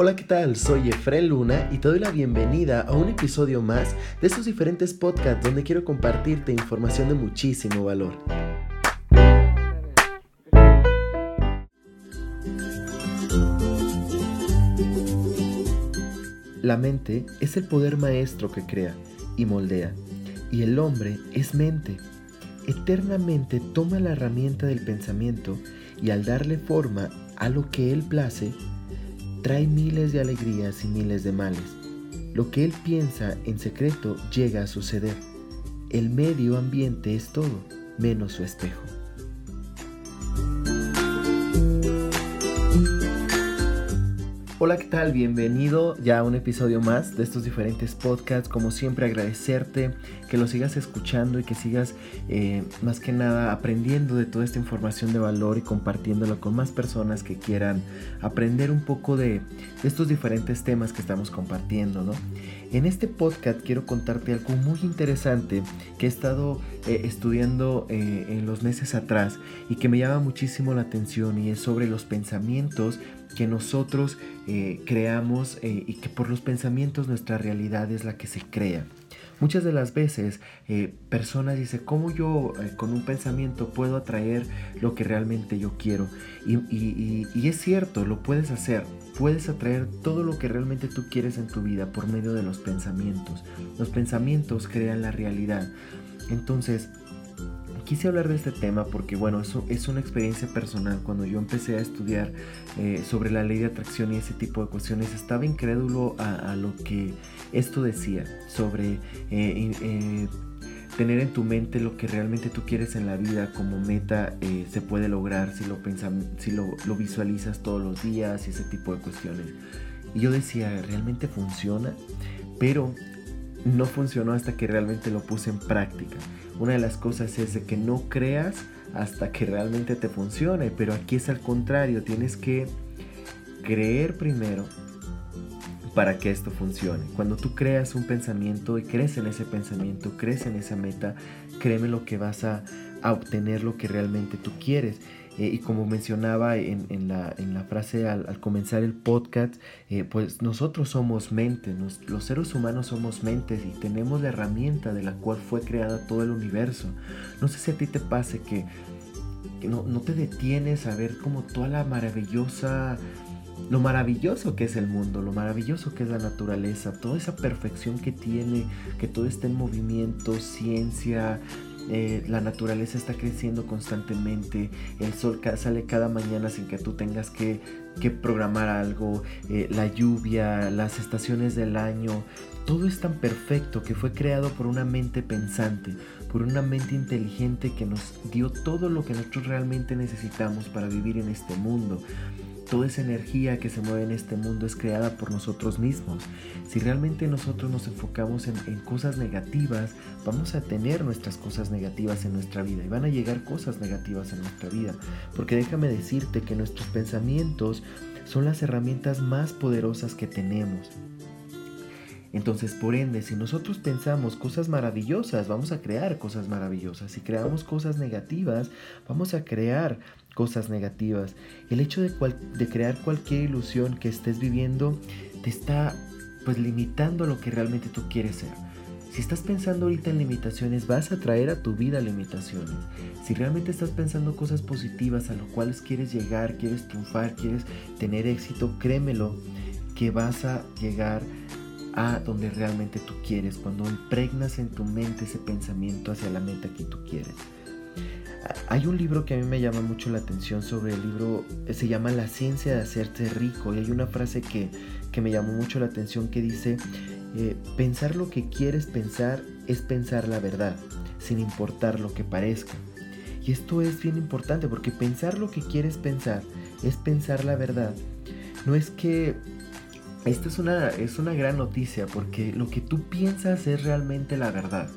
Hola, ¿qué tal? Soy Efraín Luna y te doy la bienvenida a un episodio más de estos diferentes podcasts donde quiero compartirte información de muchísimo valor. La mente es el poder maestro que crea y moldea, y el hombre es mente. Eternamente toma la herramienta del pensamiento y al darle forma a lo que él place, trae miles de alegrías y miles de males. Lo que él piensa en secreto llega a suceder. El medio ambiente es todo, menos su espejo. Hola, ¿qué tal? Bienvenido ya a un episodio más de estos diferentes podcasts. Como siempre, agradecerte que lo sigas escuchando y que sigas eh, más que nada aprendiendo de toda esta información de valor y compartiéndolo con más personas que quieran aprender un poco de, estos diferentes temas que estamos compartiendo, ¿no? En este podcast quiero contarte algo muy interesante que he estado eh, estudiando eh, en los meses atrás y que me llama muchísimo la atención y es sobre los pensamientos que nosotros eh, creamos eh, y que por los pensamientos nuestra realidad es la que se crea. Muchas de las veces eh, personas dicen, ¿cómo yo con un pensamiento puedo atraer lo que realmente yo quiero? Y, y, es cierto, lo puedes hacer. Puedes atraer todo lo que realmente tú quieres en tu vida por medio de los pensamientos. Los pensamientos crean la realidad. Entonces, quise hablar de este tema porque, bueno, eso es una experiencia personal. Cuando yo empecé a estudiar eh, sobre la ley de atracción y ese tipo de cuestiones, estaba incrédulo a, lo que esto decía sobre eh, eh, tener en tu mente lo que realmente tú quieres en la vida como meta se puede lograr si lo, si lo, lo visualizas todos los días y ese tipo de cuestiones. Y yo decía, ¿realmente funciona? Pero no funcionó hasta que realmente lo puse en práctica. Una de las cosas es de que no creas hasta que realmente te funcione, pero aquí es al contrario, tienes que creer primero para que esto funcione. Cuando tú creas un pensamiento y crees en ese pensamiento, crees en esa meta, créeme lo que vas a, a obtener lo que realmente tú quieres. Eh, y como mencionaba en, la, frase al, comenzar el podcast, eh, pues nosotros somos mente, los seres humanos somos mentes y tenemos la herramienta de la cual fue creada todo el universo. No sé si a ti te pase que, no, no, te detienes a ver como toda la maravillosa... Lo maravilloso que es el mundo, lo maravilloso que es la naturaleza, toda esa perfección que tiene, que todo está en movimiento, ciencia, eh, la naturaleza está creciendo constantemente, el sol sale cada mañana sin que tú tengas que, programar algo, eh, la lluvia, las estaciones del año, todo es tan perfecto que fue creado por una mente pensante, por una mente inteligente que nos dio todo lo que nosotros realmente necesitamos para vivir en este mundo. Toda esa energía que se mueve en este mundo es creada por nosotros mismos. Si realmente nosotros nos enfocamos en, cosas negativas, vamos a tener nuestras cosas negativas en nuestra vida y van a llegar cosas negativas en nuestra vida. Porque déjame decirte que nuestros pensamientos son las herramientas más poderosas que tenemos. Entonces, por ende, si nosotros pensamos cosas maravillosas, vamos a crear cosas maravillosas. Si creamos cosas negativas, vamos a crear cosas negativas. El hecho de, crear cualquier ilusión que estés viviendo te está pues limitando a lo que realmente tú quieres ser. Si estás pensando ahorita en limitaciones, vas a traer a tu vida limitaciones. Si realmente estás pensando cosas positivas a lo cuales quieres llegar, quieres triunfar, quieres tener éxito, créemelo que vas a llegar a donde realmente tú quieres, cuando impregnas en tu mente ese pensamiento hacia la meta que tú quieres. Hay un libro que a mí me llama mucho la atención sobre el libro, se llama La ciencia de hacerte rico y hay una frase que, me llamó mucho la atención que dice, eh, pensar lo que quieres pensar es pensar la verdad, sin importar lo que parezca. Y esto es bien importante porque pensar lo que quieres pensar es pensar la verdad. No es que esto es una, es una gran noticia porque lo que tú piensas es realmente la verdad.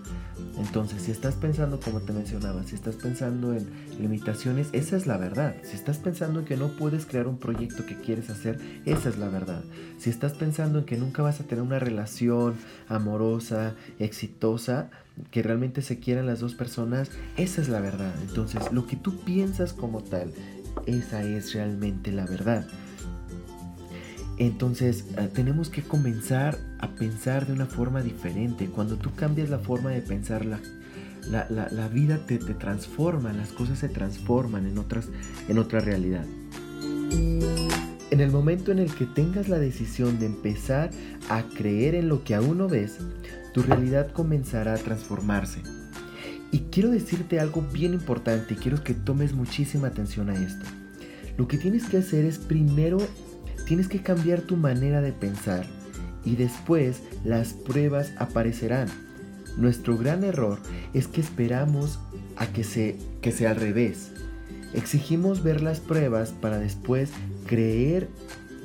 Entonces, si estás pensando, como te mencionaba, si estás pensando en limitaciones, esa es la verdad. Si estás pensando en que no puedes crear un proyecto que quieres hacer, esa es la verdad. Si estás pensando en que nunca vas a tener una relación amorosa, exitosa, que realmente se quieran las dos personas, esa es la verdad. Entonces, lo que tú piensas como tal, esa es realmente la verdad. Entonces eh, tenemos que comenzar a pensar de una forma diferente. Cuando tú cambias la forma de pensar, la, vida te, te, transforma, las cosas se transforman en, otras, en otra realidad. En el momento en el que tengas la decisión de empezar a creer en lo que aún no ves, tu realidad comenzará a transformarse. Y quiero decirte algo bien importante y quiero que tomes muchísima atención a esto. Lo que tienes que hacer es primero, tienes que cambiar tu manera de pensar y después las pruebas aparecerán. Nuestro gran error es que esperamos a que, se, que sea al revés. Exigimos ver las pruebas para después creer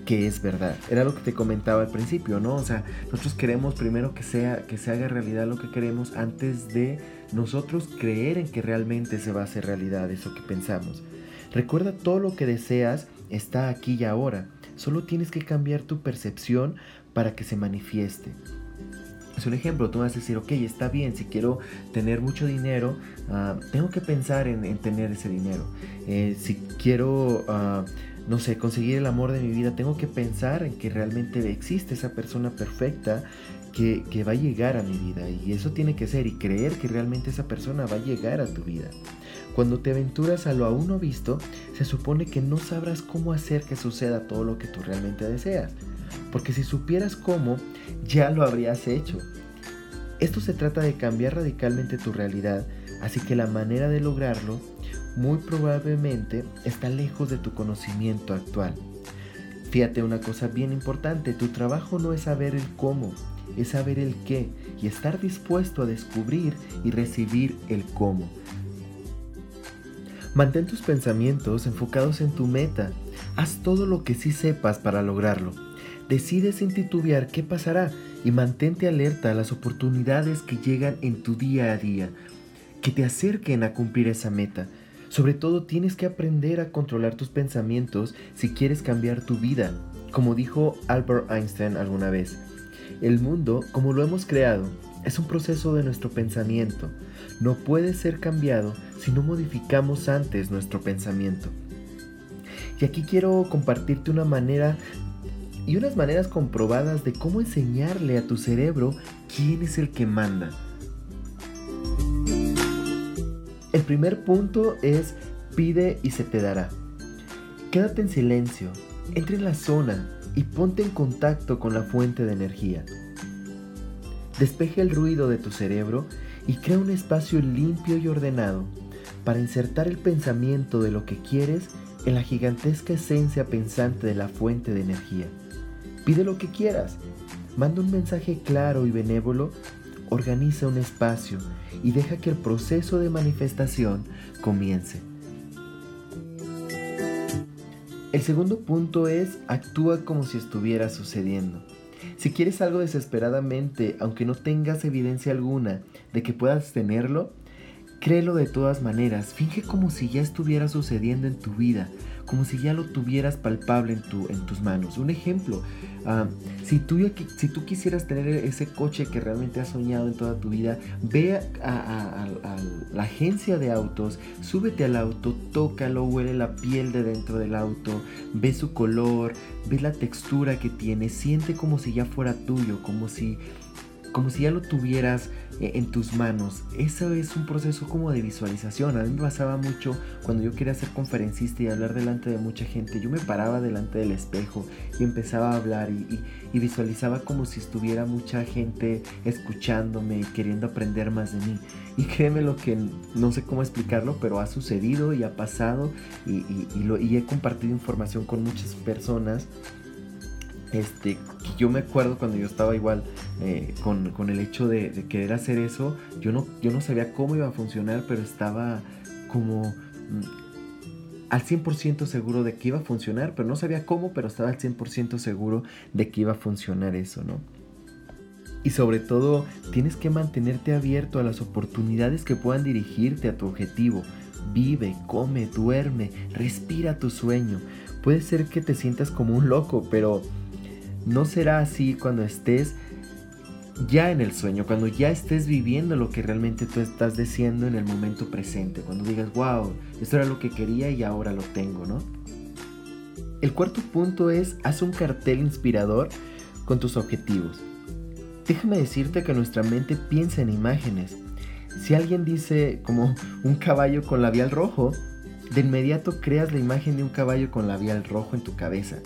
que es verdad. Era lo que te comentaba al principio, ¿no? O sea, nosotros queremos primero que sea que se haga realidad lo que queremos antes de nosotros creer en que realmente se va a hacer realidad eso que pensamos. Recuerda todo lo que deseas está aquí y ahora. Solo tienes que cambiar tu percepción para que se manifieste. Es un ejemplo, tú vas a decir, ok, está bien, si quiero tener mucho dinero, ah, tengo que pensar en, tener ese dinero. Eh, si quiero... Ah, no sé, conseguir el amor de mi vida, tengo que pensar en que realmente existe esa persona perfecta que, que, va a llegar a mi vida. Y eso tiene que ser, y creer que realmente esa persona va a llegar a tu vida. Cuando te aventuras a lo aún no visto, se supone que no sabrás cómo hacer que suceda todo lo que tú realmente deseas. Porque si supieras cómo, ya lo habrías hecho. Esto se trata de cambiar radicalmente tu realidad, así que la manera de lograrlo muy probablemente está lejos de tu conocimiento actual. Fíjate una cosa bien importante, tu trabajo no es saber el cómo, es saber el qué y estar dispuesto a descubrir y recibir el cómo. Mantén tus pensamientos enfocados en tu meta. Haz todo lo que sí sepas para lograrlo. Decide sin titubear qué pasará y mantente alerta a las oportunidades que llegan en tu día a día, que te acerquen a cumplir esa meta. Sobre todo tienes que aprender a controlar tus pensamientos si quieres cambiar tu vida. Como dijo Albert Einstein alguna vez, el mundo, como lo hemos creado, es un proceso de nuestro pensamiento. No puede ser cambiado si no modificamos antes nuestro pensamiento. Y aquí quiero compartirte una manera y unas maneras comprobadas de cómo enseñarle a tu cerebro quién es el que manda. El primer punto es pide y se te dará. Quédate en silencio, entra en la zona y ponte en contacto con la fuente de energía. Despeje el ruido de tu cerebro y crea un espacio limpio y ordenado para insertar el pensamiento de lo que quieres en la gigantesca esencia pensante de la fuente de energía. Pide lo que quieras, manda un mensaje claro y benévolo organiza un espacio y deja que el proceso de manifestación comience. El segundo punto es actúa como si estuviera sucediendo. Si quieres algo desesperadamente, aunque no tengas evidencia alguna de que puedas tenerlo, créelo de todas maneras, finge como si ya estuviera sucediendo en tu vida, como si ya lo tuvieras palpable en, tu, en tus manos. Un ejemplo, ah, si, tú, si tú quisieras tener ese coche que realmente has soñado en toda tu vida, ve a, la agencia de autos, súbete al auto, tócalo, huele la piel de dentro del auto, ve su color, ve la textura que tiene, siente como si ya fuera tuyo, como si como si ya lo tuvieras eh, en tus manos. Eso es un proceso como de visualización. A mí me pasaba mucho cuando yo quería ser conferencista y hablar delante de mucha gente. Yo me paraba delante del espejo y empezaba a hablar y, visualizaba como si estuviera mucha gente escuchándome y queriendo aprender más de mí. Y créeme lo que no sé cómo explicarlo, pero ha sucedido y ha pasado y, y he compartido información con muchas personas este, yo me acuerdo cuando yo estaba igual eh, con, el hecho de, querer hacer eso, yo no, yo no sabía cómo iba a funcionar, pero estaba como mm, al 100% seguro de que iba a funcionar, pero no sabía cómo, pero estaba al 100% seguro de que iba a funcionar eso, ¿no? Y sobre todo, tienes que mantenerte abierto a las oportunidades que puedan dirigirte a tu objetivo. Vive, come, duerme, respira tu sueño. Puede ser que te sientas como un loco, pero no será así cuando estés ya en el sueño, cuando ya estés viviendo lo que realmente tú estás deseando en el momento presente, cuando digas, wow, esto era lo que quería y ahora lo tengo, ¿no? El cuarto punto es haz un cartel inspirador con tus objetivos. Déjame decirte que nuestra mente piensa en imágenes. Si alguien dice como un caballo con labial rojo, de inmediato creas la imagen de un caballo con labial rojo en tu cabeza.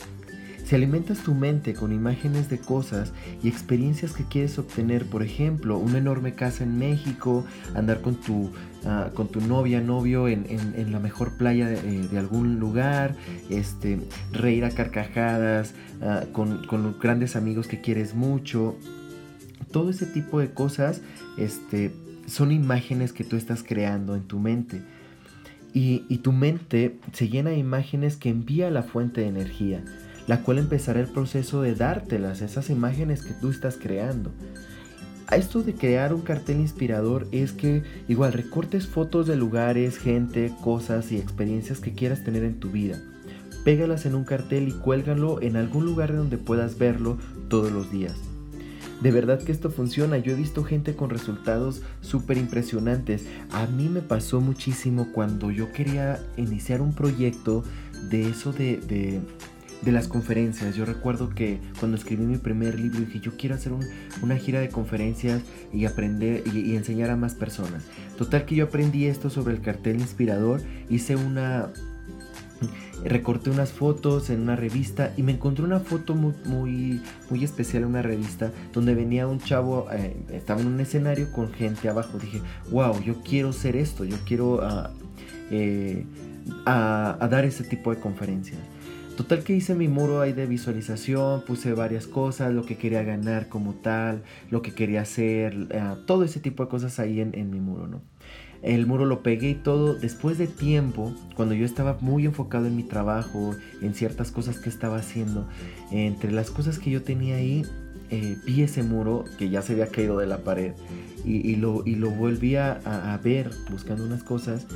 Si alimentas tu mente con imágenes de cosas y experiencias que quieres obtener, por ejemplo, una enorme casa en México, andar con tu, ah, con tu novia, novio en, la mejor playa de, eh, algún lugar, este, reír a carcajadas, ah, con, los grandes amigos que quieres mucho, todo ese tipo de cosas este, son imágenes que tú estás creando en tu mente. Y, y tu mente se llena de imágenes que envía la fuente de energía la cual empezará el proceso de dártelas, esas imágenes que tú estás creando. A esto de crear un cartel inspirador es que igual recortes fotos de lugares, gente, cosas y experiencias que quieras tener en tu vida. Pégalas en un cartel y cuélgalo en algún lugar donde puedas verlo todos los días. De verdad que esto funciona, yo he visto gente con resultados súper impresionantes. A mí me pasó muchísimo cuando yo quería iniciar un proyecto de eso de, de las conferencias. Yo recuerdo que cuando escribí mi primer libro dije, yo quiero hacer una gira de conferencias y aprender y, enseñar a más personas. Total que yo aprendí esto sobre el cartel inspirador, hice una... Recorté unas fotos en una revista y me encontré una foto muy, muy, muy especial en una revista donde venía un chavo, eh, estaba en un escenario con gente abajo. Dije, wow, yo quiero ser esto, yo quiero ah, eh, a dar ese tipo de conferencias. Total que hice mi muro ahí de visualización, puse varias cosas, lo que quería ganar como tal, lo que quería hacer, eh, todo ese tipo de cosas ahí en, mi muro, ¿no? El muro lo pegué y todo. Después de tiempo, cuando yo estaba muy enfocado en mi trabajo, en ciertas cosas que estaba haciendo, entre las cosas que yo tenía ahí, eh, vi ese muro que ya se había caído de la pared y, lo, y lo volví a, a, ver buscando unas cosas.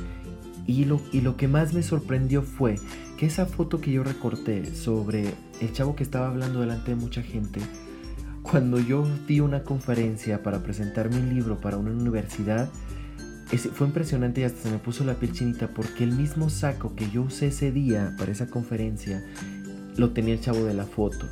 Y lo, y lo que más me sorprendió fue que esa foto que yo recorté sobre el chavo que estaba hablando delante de mucha gente, cuando yo di una conferencia para presentar mi libro para una universidad, fue impresionante y hasta se me puso la piel chinita porque el mismo saco que yo usé ese día para esa conferencia lo tenía el chavo de la foto.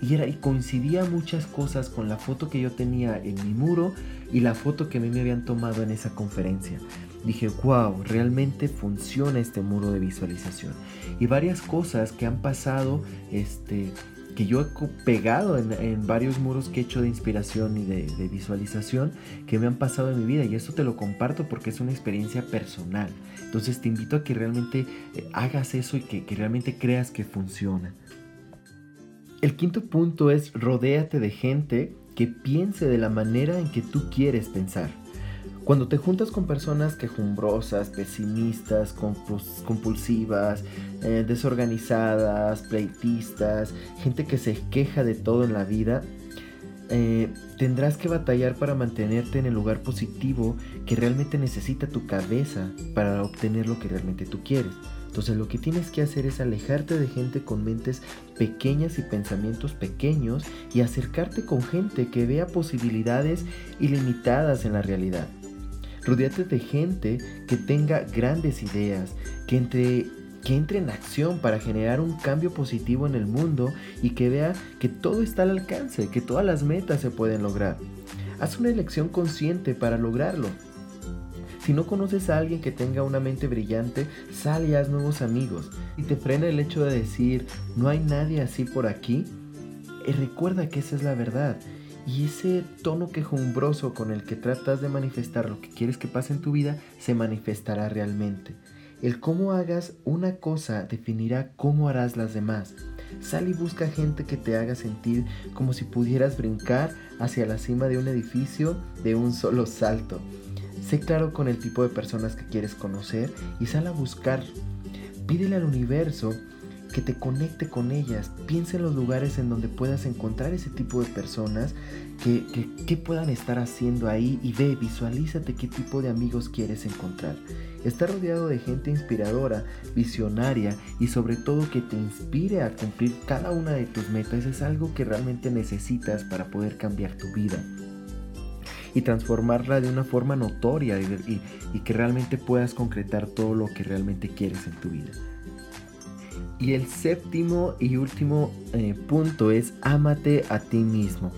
Y, era, y coincidía muchas cosas con la foto que yo tenía en mi muro y la foto que a mí me habían tomado en esa conferencia dije, wow, realmente funciona este muro de visualización. Y varias cosas que han pasado, este, que yo he pegado en, varios muros que he hecho de inspiración y de, visualización que me han pasado en mi vida. Y esto te lo comparto porque es una experiencia personal. Entonces te invito a que realmente eh, hagas eso y que, que realmente creas que funciona. El quinto punto es rodéate de gente que piense de la manera en que tú quieres pensar. Cuando te juntas con personas quejumbrosas, pesimistas, compulsivas, eh, desorganizadas, pleitistas, gente que se queja de todo en la vida, eh, tendrás que batallar para mantenerte en el lugar positivo que realmente necesita tu cabeza para obtener lo que realmente tú quieres. Entonces lo que tienes que hacer es alejarte de gente con mentes pequeñas y pensamientos pequeños y acercarte con gente que vea posibilidades ilimitadas en la realidad. Rodeate de gente que tenga grandes ideas, que entre, que entre en acción para generar un cambio positivo en el mundo y que vea que todo está al alcance, que todas las metas se pueden lograr. Haz una elección consciente para lograrlo. Si no conoces a alguien que tenga una mente brillante, sal y haz nuevos amigos. Y te frena el hecho de decir, no hay nadie así por aquí, y recuerda que esa es la verdad y ese tono quejumbroso con el que tratas de manifestar lo que quieres que pase en tu vida se manifestará realmente. El cómo hagas una cosa definirá cómo harás las demás. Sal y busca gente que te haga sentir como si pudieras brincar hacia la cima de un edificio de un solo salto. Sé claro con el tipo de personas que quieres conocer y sal a buscar. Pídele al universo que te conecte con ellas. Piensa en los lugares en donde puedas encontrar ese tipo de personas que, que, puedan estar haciendo ahí y ve, visualízate qué tipo de amigos quieres encontrar. Estar rodeado de gente inspiradora, visionaria y sobre todo que te inspire a cumplir cada una de tus metas es algo que realmente necesitas para poder cambiar tu vida y transformarla de una forma notoria y que realmente puedas concretar todo lo que realmente quieres en tu vida. Y el séptimo y último eh, punto es ámate a ti mismo.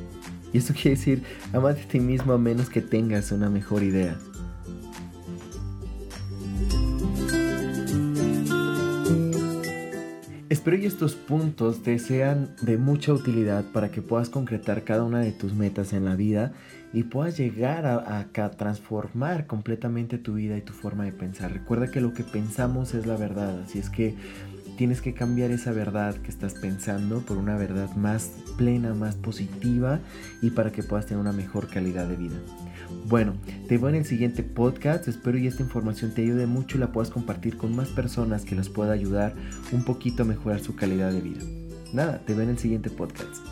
Y eso quiere decir, amate a ti mismo a menos que tengas una mejor idea. Espero que estos puntos te sean de mucha utilidad para que puedas concretar cada una de tus metas en la vida y puedas llegar a, transformar completamente tu vida y tu forma de pensar. Recuerda que lo que pensamos es la verdad, así es que tienes que cambiar esa verdad que estás pensando por una verdad más plena, más positiva y para que puedas tener una mejor calidad de vida. Bueno, te veo en el siguiente podcast. Espero y esta información te ayude mucho y la puedas compartir con más personas que les pueda ayudar un poquito a mejorar su calidad de vida. Nada, te veo en el siguiente podcast.